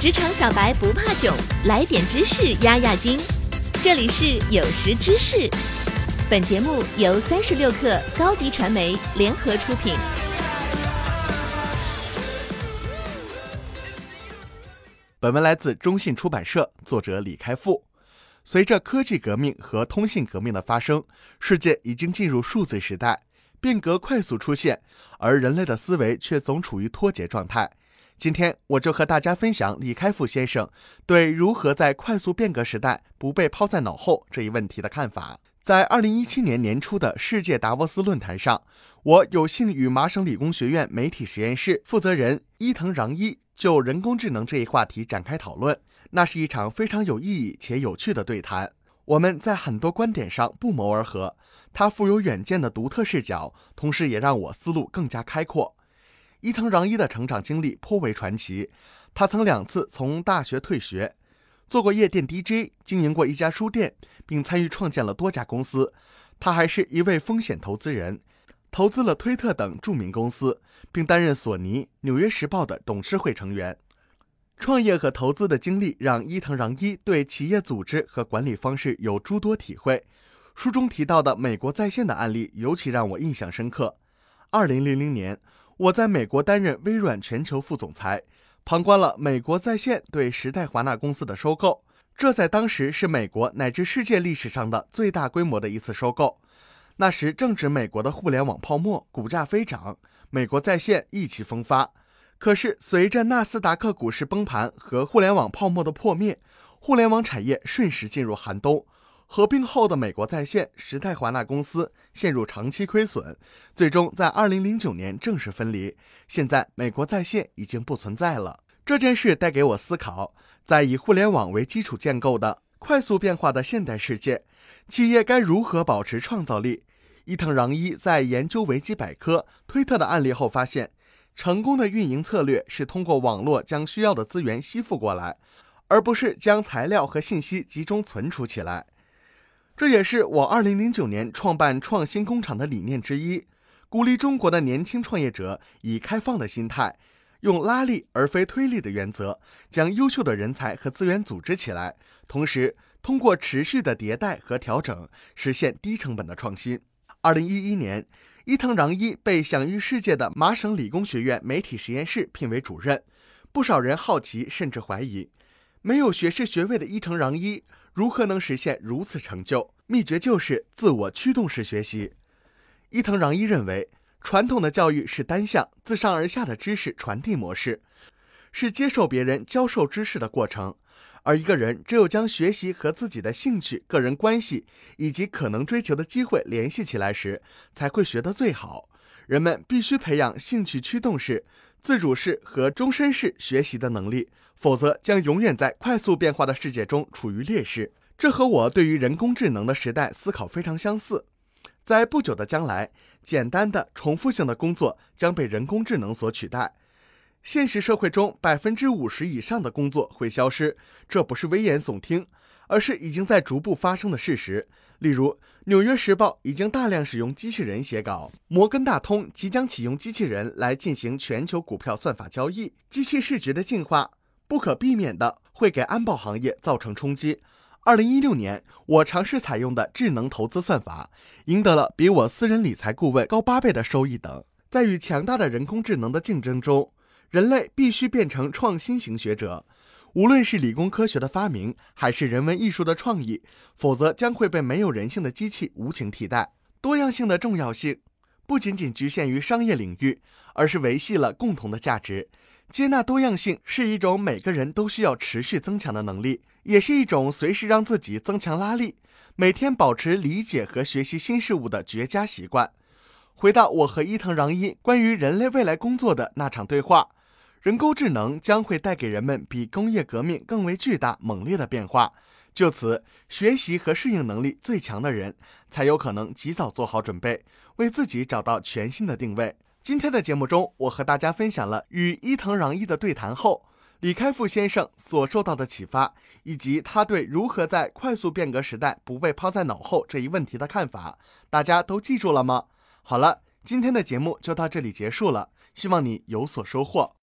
职场小白不怕囧，来点知识压压惊。这里是有识知识，本节目由三十六克高低传媒联合出品。本文来自中信出版社，作者李开复。随着科技革命和通信革命的发生，世界已经进入数字时代，变革快速出现，而人类的思维却总处于脱节状态。今天我就和大家分享李开复先生对如何在快速变革时代不被抛在脑后这一问题的看法。在二零一七年年初的世界达沃斯论坛上，我有幸与麻省理工学院媒体实验室负责人伊藤穰一就人工智能这一话题展开讨论。那是一场非常有意义且有趣的对谈。我们在很多观点上不谋而合，他富有远见的独特视角，同时也让我思路更加开阔。伊藤穰一的成长经历颇为传奇，他曾两次从大学退学，做过夜店 DJ，经营过一家书店，并参与创建了多家公司。他还是一位风险投资人，投资了推特等著名公司，并担任索尼、纽约时报的董事会成员。创业和投资的经历让伊藤穰一对企业组织和管理方式有诸多体会。书中提到的美国在线的案例尤其让我印象深刻。二零零零年。我在美国担任微软全球副总裁，旁观了美国在线对时代华纳公司的收购。这在当时是美国乃至世界历史上的最大规模的一次收购。那时正值美国的互联网泡沫，股价飞涨，美国在线意气风发。可是随着纳斯达克股市崩盘和互联网泡沫的破灭，互联网产业瞬时进入寒冬。合并后的美国在线时代华纳公司陷入长期亏损，最终在二零零九年正式分离。现在美国在线已经不存在了。这件事带给我思考：在以互联网为基础建构的快速变化的现代世界，企业该如何保持创造力？伊藤穰一在研究维基百科、推特的案例后发现，成功的运营策略是通过网络将需要的资源吸附过来，而不是将材料和信息集中存储起来。这也是我二零零九年创办创新工厂的理念之一，鼓励中国的年轻创业者以开放的心态，用拉力而非推力的原则，将优秀的人才和资源组织起来，同时通过持续的迭代和调整，实现低成本的创新。二零一一年，伊藤穰一被享誉世界的麻省理工学院媒体实验室聘为主任，不少人好奇甚至怀疑，没有学士学位的伊藤穰一。如何能实现如此成就？秘诀就是自我驱动式学习。伊藤穰一认为，传统的教育是单向、自上而下的知识传递模式，是接受别人教授知识的过程。而一个人只有将学习和自己的兴趣、个人关系以及可能追求的机会联系起来时，才会学得最好。人们必须培养兴趣驱动式、自主式和终身式学习的能力。否则将永远在快速变化的世界中处于劣势。这和我对于人工智能的时代思考非常相似。在不久的将来，简单的重复性的工作将被人工智能所取代。现实社会中，百分之五十以上的工作会消失。这不是危言耸听，而是已经在逐步发生的事实。例如，《纽约时报》已经大量使用机器人写稿；摩根大通即将启用机器人来进行全球股票算法交易。机器市值的进化。不可避免的会给安保行业造成冲击。二零一六年，我尝试采用的智能投资算法，赢得了比我私人理财顾问高八倍的收益等。在与强大的人工智能的竞争中，人类必须变成创新型学者。无论是理工科学的发明，还是人文艺术的创意，否则将会被没有人性的机器无情替代。多样性的重要性不仅仅局限于商业领域，而是维系了共同的价值。接纳多样性是一种每个人都需要持续增强的能力，也是一种随时让自己增强拉力、每天保持理解和学习新事物的绝佳习惯。回到我和伊藤穰一关于人类未来工作的那场对话，人工智能将会带给人们比工业革命更为巨大、猛烈的变化。就此，学习和适应能力最强的人才有可能及早做好准备，为自己找到全新的定位。今天的节目中，我和大家分享了与伊藤穰一的对谈后，李开复先生所受到的启发，以及他对如何在快速变革时代不被抛在脑后这一问题的看法。大家都记住了吗？好了，今天的节目就到这里结束了，希望你有所收获。